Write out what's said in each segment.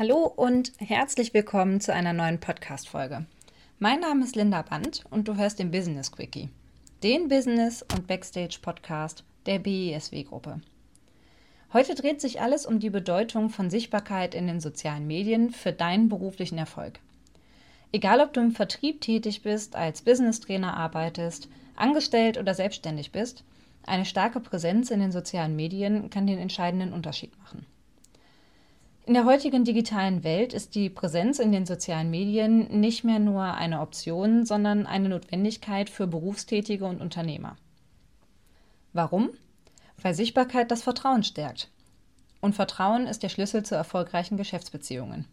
Hallo und herzlich willkommen zu einer neuen Podcast-Folge. Mein Name ist Linda Band und du hörst den Business Quickie, den Business- und Backstage-Podcast der BESW-Gruppe. Heute dreht sich alles um die Bedeutung von Sichtbarkeit in den sozialen Medien für deinen beruflichen Erfolg. Egal, ob du im Vertrieb tätig bist, als Business-Trainer arbeitest, angestellt oder selbstständig bist, eine starke Präsenz in den sozialen Medien kann den entscheidenden Unterschied machen. In der heutigen digitalen Welt ist die Präsenz in den sozialen Medien nicht mehr nur eine Option, sondern eine Notwendigkeit für Berufstätige und Unternehmer. Warum? Weil Sichtbarkeit das Vertrauen stärkt. Und Vertrauen ist der Schlüssel zu erfolgreichen Geschäftsbeziehungen.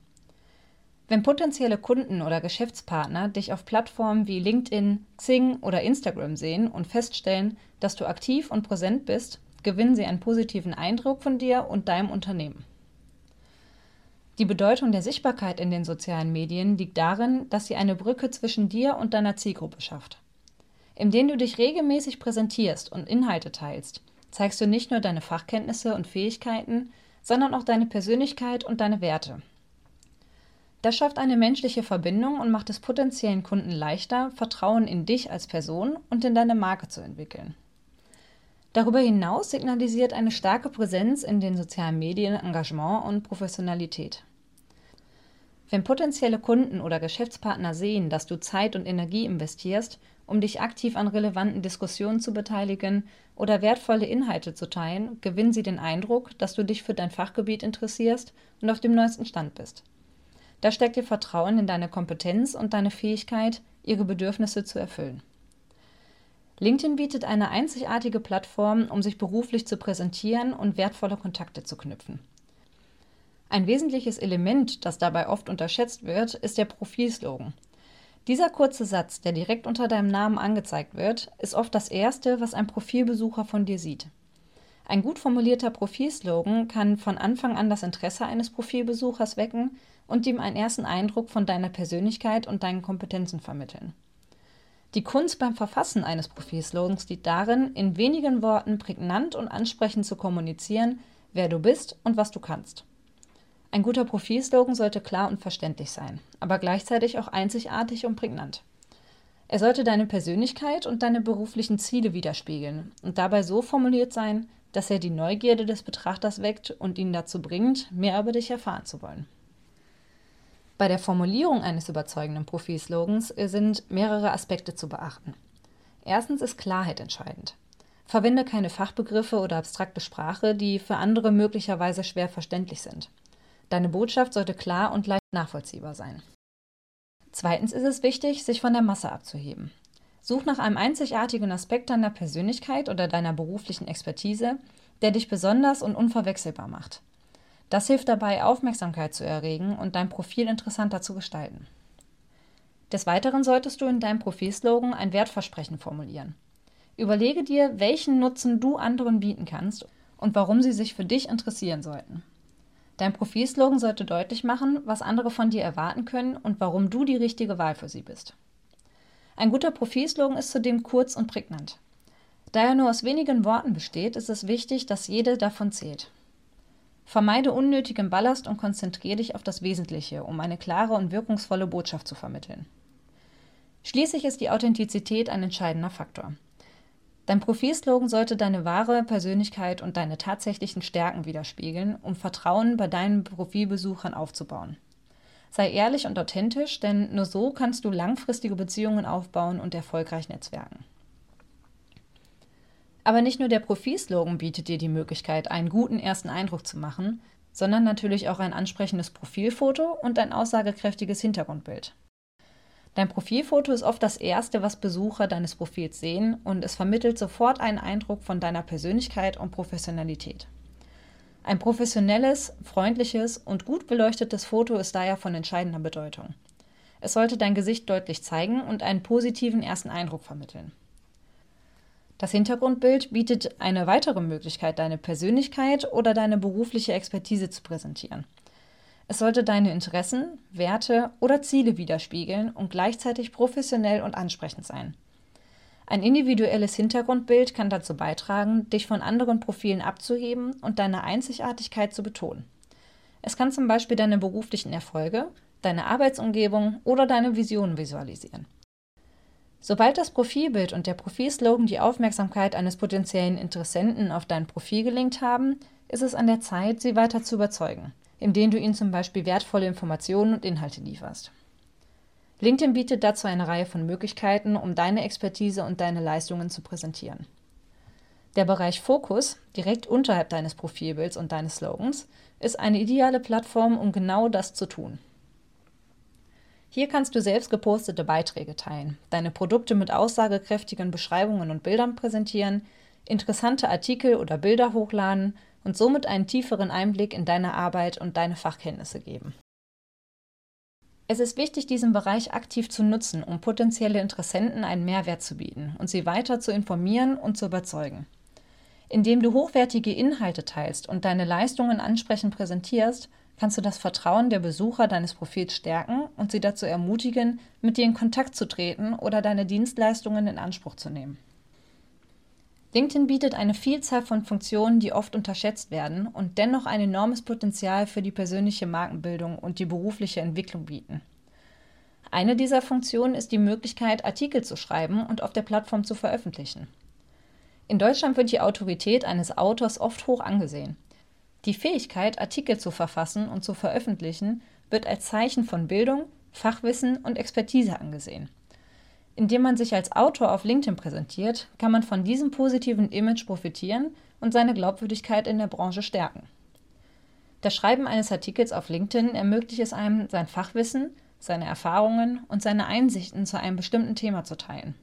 Wenn potenzielle Kunden oder Geschäftspartner dich auf Plattformen wie LinkedIn, Xing oder Instagram sehen und feststellen, dass du aktiv und präsent bist, gewinnen sie einen positiven Eindruck von dir und deinem Unternehmen. Die Bedeutung der Sichtbarkeit in den sozialen Medien liegt darin, dass sie eine Brücke zwischen dir und deiner Zielgruppe schafft. Indem du dich regelmäßig präsentierst und Inhalte teilst, zeigst du nicht nur deine Fachkenntnisse und Fähigkeiten, sondern auch deine Persönlichkeit und deine Werte. Das schafft eine menschliche Verbindung und macht es potenziellen Kunden leichter, Vertrauen in dich als Person und in deine Marke zu entwickeln. Darüber hinaus signalisiert eine starke Präsenz in den sozialen Medien Engagement und Professionalität. Wenn potenzielle Kunden oder Geschäftspartner sehen, dass du Zeit und Energie investierst, um dich aktiv an relevanten Diskussionen zu beteiligen oder wertvolle Inhalte zu teilen, gewinnen sie den Eindruck, dass du dich für dein Fachgebiet interessierst und auf dem neuesten Stand bist. Da steckt ihr Vertrauen in deine Kompetenz und deine Fähigkeit, ihre Bedürfnisse zu erfüllen. LinkedIn bietet eine einzigartige Plattform, um sich beruflich zu präsentieren und wertvolle Kontakte zu knüpfen. Ein wesentliches Element, das dabei oft unterschätzt wird, ist der Profilslogan. Dieser kurze Satz, der direkt unter deinem Namen angezeigt wird, ist oft das Erste, was ein Profilbesucher von dir sieht. Ein gut formulierter Profilslogan kann von Anfang an das Interesse eines Profilbesuchers wecken und ihm einen ersten Eindruck von deiner Persönlichkeit und deinen Kompetenzen vermitteln. Die Kunst beim Verfassen eines Profilslogans liegt darin, in wenigen Worten prägnant und ansprechend zu kommunizieren, wer du bist und was du kannst. Ein guter Profilslogan sollte klar und verständlich sein, aber gleichzeitig auch einzigartig und prägnant. Er sollte deine Persönlichkeit und deine beruflichen Ziele widerspiegeln und dabei so formuliert sein, dass er die Neugierde des Betrachters weckt und ihn dazu bringt, mehr über dich erfahren zu wollen. Bei der Formulierung eines überzeugenden Profilslogans sind mehrere Aspekte zu beachten. Erstens ist Klarheit entscheidend. Verwende keine Fachbegriffe oder abstrakte Sprache, die für andere möglicherweise schwer verständlich sind. Deine Botschaft sollte klar und leicht nachvollziehbar sein. Zweitens ist es wichtig, sich von der Masse abzuheben. Such nach einem einzigartigen Aspekt deiner Persönlichkeit oder deiner beruflichen Expertise, der dich besonders und unverwechselbar macht. Das hilft dabei, Aufmerksamkeit zu erregen und dein Profil interessanter zu gestalten. Des Weiteren solltest du in deinem Profilslogan ein Wertversprechen formulieren. Überlege dir, welchen Nutzen du anderen bieten kannst und warum sie sich für dich interessieren sollten. Dein Profilslogan sollte deutlich machen, was andere von dir erwarten können und warum du die richtige Wahl für sie bist. Ein guter Profilslogan ist zudem kurz und prägnant. Da er nur aus wenigen Worten besteht, ist es wichtig, dass jede davon zählt. Vermeide unnötigen Ballast und konzentriere dich auf das Wesentliche, um eine klare und wirkungsvolle Botschaft zu vermitteln. Schließlich ist die Authentizität ein entscheidender Faktor. Dein Profilslogan sollte deine wahre Persönlichkeit und deine tatsächlichen Stärken widerspiegeln, um Vertrauen bei deinen Profilbesuchern aufzubauen. Sei ehrlich und authentisch, denn nur so kannst du langfristige Beziehungen aufbauen und erfolgreich netzwerken. Aber nicht nur der Profilslogan bietet dir die Möglichkeit, einen guten ersten Eindruck zu machen, sondern natürlich auch ein ansprechendes Profilfoto und ein aussagekräftiges Hintergrundbild. Dein Profilfoto ist oft das Erste, was Besucher deines Profils sehen und es vermittelt sofort einen Eindruck von deiner Persönlichkeit und Professionalität. Ein professionelles, freundliches und gut beleuchtetes Foto ist daher von entscheidender Bedeutung. Es sollte dein Gesicht deutlich zeigen und einen positiven ersten Eindruck vermitteln. Das Hintergrundbild bietet eine weitere Möglichkeit, deine Persönlichkeit oder deine berufliche Expertise zu präsentieren. Es sollte deine Interessen, Werte oder Ziele widerspiegeln und gleichzeitig professionell und ansprechend sein. Ein individuelles Hintergrundbild kann dazu beitragen, dich von anderen Profilen abzuheben und deine Einzigartigkeit zu betonen. Es kann zum Beispiel deine beruflichen Erfolge, deine Arbeitsumgebung oder deine Visionen visualisieren. Sobald das Profilbild und der Profilslogan die Aufmerksamkeit eines potenziellen Interessenten auf dein Profil gelenkt haben, ist es an der Zeit, sie weiter zu überzeugen, indem du ihnen zum Beispiel wertvolle Informationen und Inhalte lieferst. LinkedIn bietet dazu eine Reihe von Möglichkeiten, um deine Expertise und deine Leistungen zu präsentieren. Der Bereich Fokus, direkt unterhalb deines Profilbilds und deines Slogans, ist eine ideale Plattform, um genau das zu tun. Hier kannst du selbst gepostete Beiträge teilen, deine Produkte mit aussagekräftigen Beschreibungen und Bildern präsentieren, interessante Artikel oder Bilder hochladen und somit einen tieferen Einblick in deine Arbeit und deine Fachkenntnisse geben. Es ist wichtig, diesen Bereich aktiv zu nutzen, um potenzielle Interessenten einen Mehrwert zu bieten und sie weiter zu informieren und zu überzeugen. Indem du hochwertige Inhalte teilst und deine Leistungen ansprechend präsentierst, kannst du das Vertrauen der Besucher deines Profils stärken und sie dazu ermutigen, mit dir in Kontakt zu treten oder deine Dienstleistungen in Anspruch zu nehmen. LinkedIn bietet eine Vielzahl von Funktionen, die oft unterschätzt werden und dennoch ein enormes Potenzial für die persönliche Markenbildung und die berufliche Entwicklung bieten. Eine dieser Funktionen ist die Möglichkeit, Artikel zu schreiben und auf der Plattform zu veröffentlichen. In Deutschland wird die Autorität eines Autors oft hoch angesehen. Die Fähigkeit, Artikel zu verfassen und zu veröffentlichen, wird als Zeichen von Bildung, Fachwissen und Expertise angesehen. Indem man sich als Autor auf LinkedIn präsentiert, kann man von diesem positiven Image profitieren und seine Glaubwürdigkeit in der Branche stärken. Das Schreiben eines Artikels auf LinkedIn ermöglicht es einem, sein Fachwissen, seine Erfahrungen und seine Einsichten zu einem bestimmten Thema zu teilen.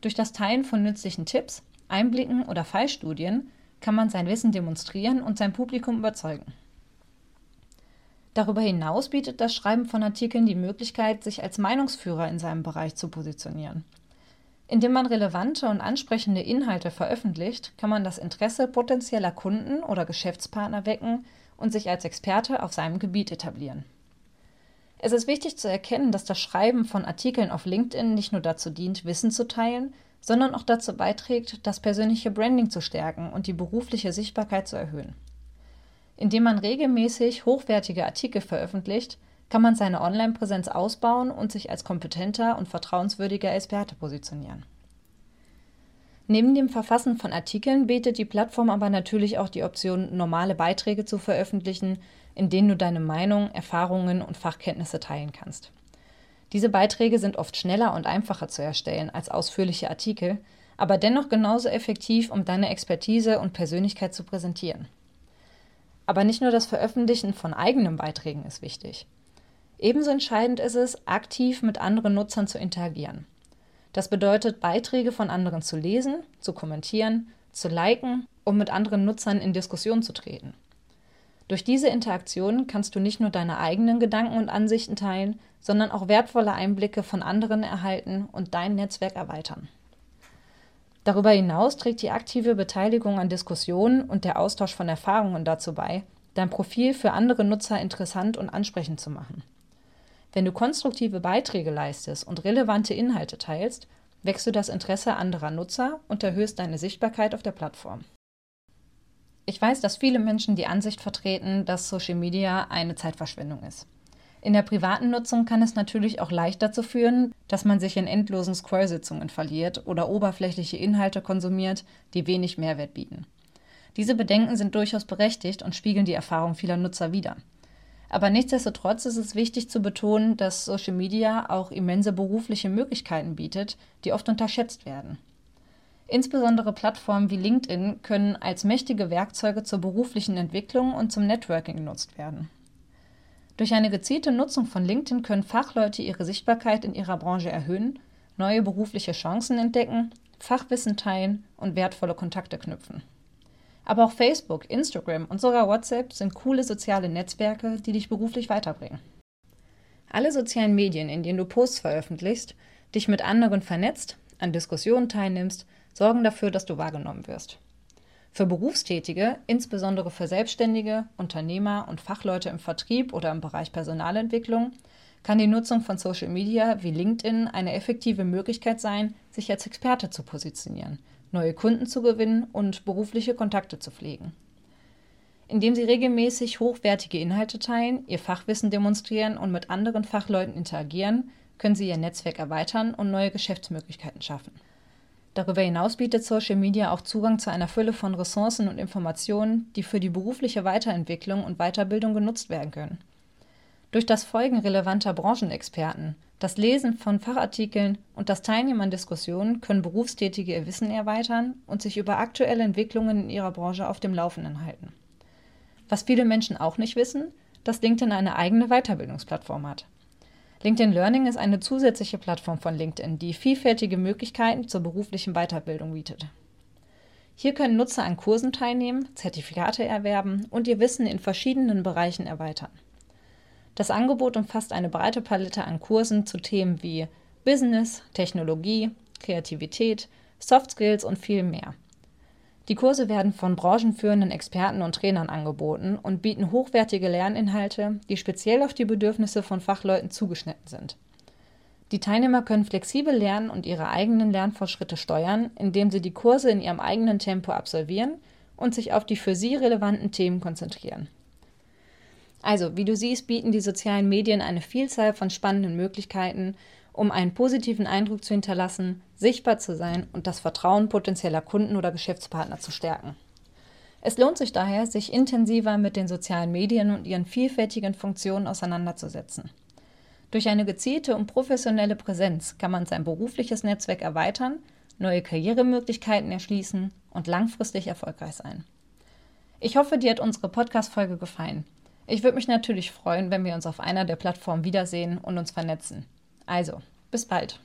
Durch das Teilen von nützlichen Tipps, Einblicken oder Fallstudien kann man sein Wissen demonstrieren und sein Publikum überzeugen. Darüber hinaus bietet das Schreiben von Artikeln die Möglichkeit, sich als Meinungsführer in seinem Bereich zu positionieren. Indem man relevante und ansprechende Inhalte veröffentlicht, kann man das Interesse potenzieller Kunden oder Geschäftspartner wecken und sich als Experte auf seinem Gebiet etablieren. Es ist wichtig zu erkennen, dass das Schreiben von Artikeln auf LinkedIn nicht nur dazu dient, Wissen zu teilen, sondern auch dazu beiträgt, das persönliche Branding zu stärken und die berufliche Sichtbarkeit zu erhöhen. Indem man regelmäßig hochwertige Artikel veröffentlicht, kann man seine Online-Präsenz ausbauen und sich als kompetenter und vertrauenswürdiger Experte positionieren. Neben dem Verfassen von Artikeln bietet die Plattform aber natürlich auch die Option, normale Beiträge zu veröffentlichen, in denen du deine Meinung, Erfahrungen und Fachkenntnisse teilen kannst. Diese Beiträge sind oft schneller und einfacher zu erstellen als ausführliche Artikel, aber dennoch genauso effektiv, um deine Expertise und Persönlichkeit zu präsentieren. Aber nicht nur das Veröffentlichen von eigenen Beiträgen ist wichtig. Ebenso entscheidend ist es, aktiv mit anderen Nutzern zu interagieren. Das bedeutet, Beiträge von anderen zu lesen, zu kommentieren, zu liken und mit anderen Nutzern in Diskussion zu treten. Durch diese Interaktion kannst du nicht nur deine eigenen Gedanken und Ansichten teilen, sondern auch wertvolle Einblicke von anderen erhalten und dein Netzwerk erweitern. Darüber hinaus trägt die aktive Beteiligung an Diskussionen und der Austausch von Erfahrungen dazu bei, dein Profil für andere Nutzer interessant und ansprechend zu machen. Wenn du konstruktive Beiträge leistest und relevante Inhalte teilst, wächst du das Interesse anderer Nutzer und erhöhst deine Sichtbarkeit auf der Plattform. Ich weiß, dass viele Menschen die Ansicht vertreten, dass Social Media eine Zeitverschwendung ist. In der privaten Nutzung kann es natürlich auch leicht dazu führen, dass man sich in endlosen Scrollsitzungen verliert oder oberflächliche Inhalte konsumiert, die wenig Mehrwert bieten. Diese Bedenken sind durchaus berechtigt und spiegeln die Erfahrung vieler Nutzer wider. Aber nichtsdestotrotz ist es wichtig zu betonen, dass Social Media auch immense berufliche Möglichkeiten bietet, die oft unterschätzt werden. Insbesondere Plattformen wie LinkedIn können als mächtige Werkzeuge zur beruflichen Entwicklung und zum Networking genutzt werden. Durch eine gezielte Nutzung von LinkedIn können Fachleute ihre Sichtbarkeit in ihrer Branche erhöhen, neue berufliche Chancen entdecken, Fachwissen teilen und wertvolle Kontakte knüpfen. Aber auch Facebook, Instagram und sogar WhatsApp sind coole soziale Netzwerke, die dich beruflich weiterbringen. Alle sozialen Medien, in denen du Posts veröffentlichst, dich mit anderen vernetzt, an Diskussionen teilnimmst, sorgen dafür, dass du wahrgenommen wirst. Für Berufstätige, insbesondere für Selbstständige, Unternehmer und Fachleute im Vertrieb oder im Bereich Personalentwicklung, kann die Nutzung von Social Media wie LinkedIn eine effektive Möglichkeit sein, sich als Experte zu positionieren, neue Kunden zu gewinnen und berufliche Kontakte zu pflegen. Indem sie regelmäßig hochwertige Inhalte teilen, ihr Fachwissen demonstrieren und mit anderen Fachleuten interagieren, können sie ihr Netzwerk erweitern und neue Geschäftsmöglichkeiten schaffen. Darüber hinaus bietet Social Media auch Zugang zu einer Fülle von Ressourcen und Informationen, die für die berufliche Weiterentwicklung und Weiterbildung genutzt werden können. Durch das Folgen relevanter Branchenexperten, das Lesen von Fachartikeln und das Teilnehmen an Diskussionen können Berufstätige ihr Wissen erweitern und sich über aktuelle Entwicklungen in ihrer Branche auf dem Laufenden halten. Was viele Menschen auch nicht wissen, dass LinkedIn eine eigene Weiterbildungsplattform hat. LinkedIn Learning ist eine zusätzliche Plattform von LinkedIn, die vielfältige Möglichkeiten zur beruflichen Weiterbildung bietet. Hier können Nutzer an Kursen teilnehmen, Zertifikate erwerben und ihr Wissen in verschiedenen Bereichen erweitern. Das Angebot umfasst eine breite Palette an Kursen zu Themen wie Business, Technologie, Kreativität, Soft Skills und viel mehr. Die Kurse werden von branchenführenden Experten und Trainern angeboten und bieten hochwertige Lerninhalte, die speziell auf die Bedürfnisse von Fachleuten zugeschnitten sind. Die Teilnehmer können flexibel lernen und ihre eigenen Lernfortschritte steuern, indem sie die Kurse in ihrem eigenen Tempo absolvieren und sich auf die für sie relevanten Themen konzentrieren. Also, wie du siehst, bieten die sozialen Medien eine Vielzahl von spannenden Möglichkeiten, um einen positiven Eindruck zu hinterlassen, sichtbar zu sein und das Vertrauen potenzieller Kunden oder Geschäftspartner zu stärken. Es lohnt sich daher, sich intensiver mit den sozialen Medien und ihren vielfältigen Funktionen auseinanderzusetzen. Durch eine gezielte und professionelle Präsenz kann man sein berufliches Netzwerk erweitern, neue Karrieremöglichkeiten erschließen und langfristig erfolgreich sein. Ich hoffe, dir hat unsere Podcast-Folge gefallen. Ich würde mich natürlich freuen, wenn wir uns auf einer der Plattformen wiedersehen und uns vernetzen. Also, bis bald.